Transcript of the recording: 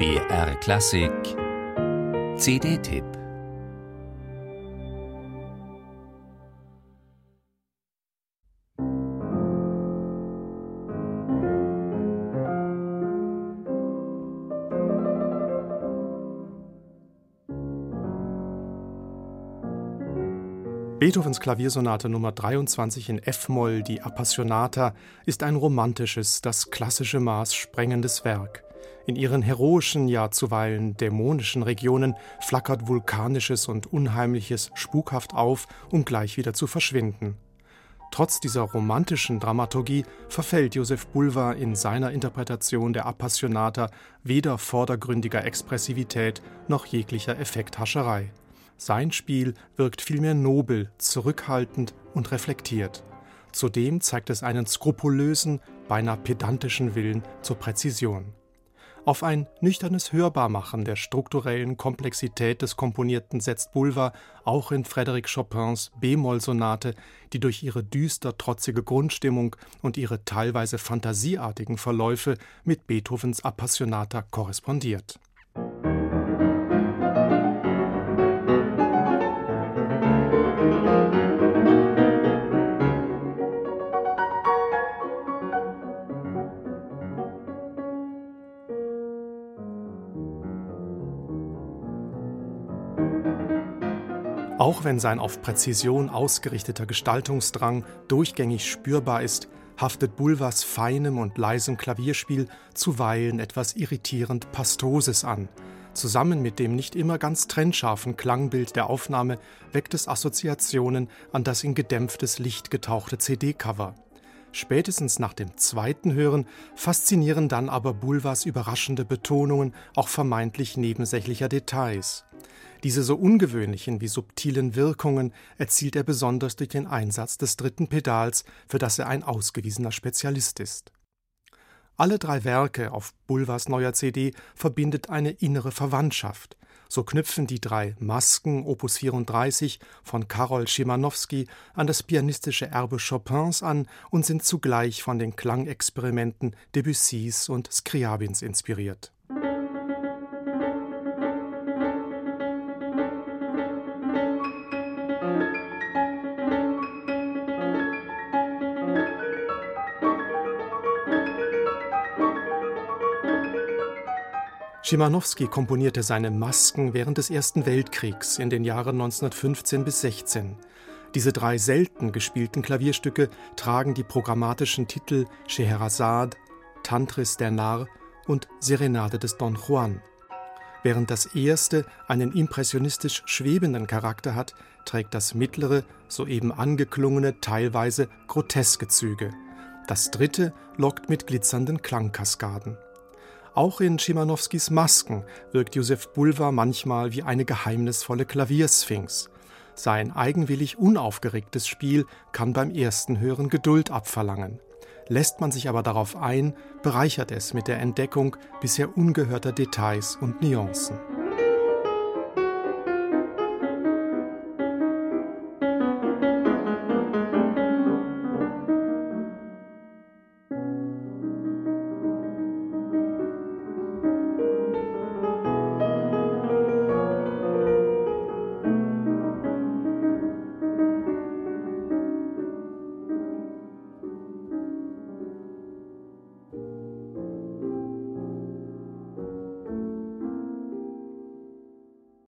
BR Klassik CD-Tipp Beethovens Klaviersonate Nummer 23 in F-Moll, die Appassionata, ist ein romantisches, das klassische Maß sprengendes Werk. In ihren heroischen, ja zuweilen dämonischen Regionen flackert Vulkanisches und Unheimliches spukhaft auf, um gleich wieder zu verschwinden. Trotz dieser romantischen Dramaturgie verfällt Josef Bulwer in seiner Interpretation der Appassionata weder vordergründiger Expressivität noch jeglicher Effekthascherei. Sein Spiel wirkt vielmehr nobel, zurückhaltend und reflektiert. Zudem zeigt es einen skrupulösen, beinahe pedantischen Willen zur Präzision. Auf ein nüchternes Hörbarmachen der strukturellen Komplexität des Komponierten setzt Bulwer auch in Frédéric Chopins B-Moll-Sonate, die durch ihre düster trotzige Grundstimmung und ihre teilweise fantasieartigen Verläufe mit Beethovens Appassionata korrespondiert. Auch wenn sein auf Präzision ausgerichteter Gestaltungsdrang durchgängig spürbar ist, haftet Bulvers feinem und leisem Klavierspiel zuweilen etwas irritierend Pastoses an. Zusammen mit dem nicht immer ganz trennscharfen Klangbild der Aufnahme weckt es Assoziationen an das in gedämpftes Licht getauchte CD-Cover. Spätestens nach dem zweiten Hören faszinieren dann aber Bulvers überraschende Betonungen auch vermeintlich nebensächlicher Details. Diese so ungewöhnlichen wie subtilen Wirkungen erzielt er besonders durch den Einsatz des dritten Pedals, für das er ein ausgewiesener Spezialist ist. Alle drei Werke auf Bulvers neuer CD verbindet eine innere Verwandtschaft. So knüpfen die drei Masken Opus 34 von Karol Schimanowski an das pianistische Erbe Chopins an und sind zugleich von den Klangexperimenten Debussys und Scriabins inspiriert. Schimanowski komponierte seine Masken während des Ersten Weltkriegs in den Jahren 1915 bis 16. Diese drei selten gespielten Klavierstücke tragen die programmatischen Titel Scheherazade, Tantris der Narr und Serenade des Don Juan. Während das erste einen impressionistisch schwebenden Charakter hat, trägt das mittlere, soeben angeklungene, teilweise groteske Züge. Das dritte lockt mit glitzernden Klangkaskaden. Auch in Schimanowskis Masken wirkt Josef Bulwer manchmal wie eine geheimnisvolle Klaviersphinx. Sein eigenwillig unaufgeregtes Spiel kann beim ersten Hören Geduld abverlangen. Lässt man sich aber darauf ein, bereichert es mit der Entdeckung bisher ungehörter Details und Nuancen.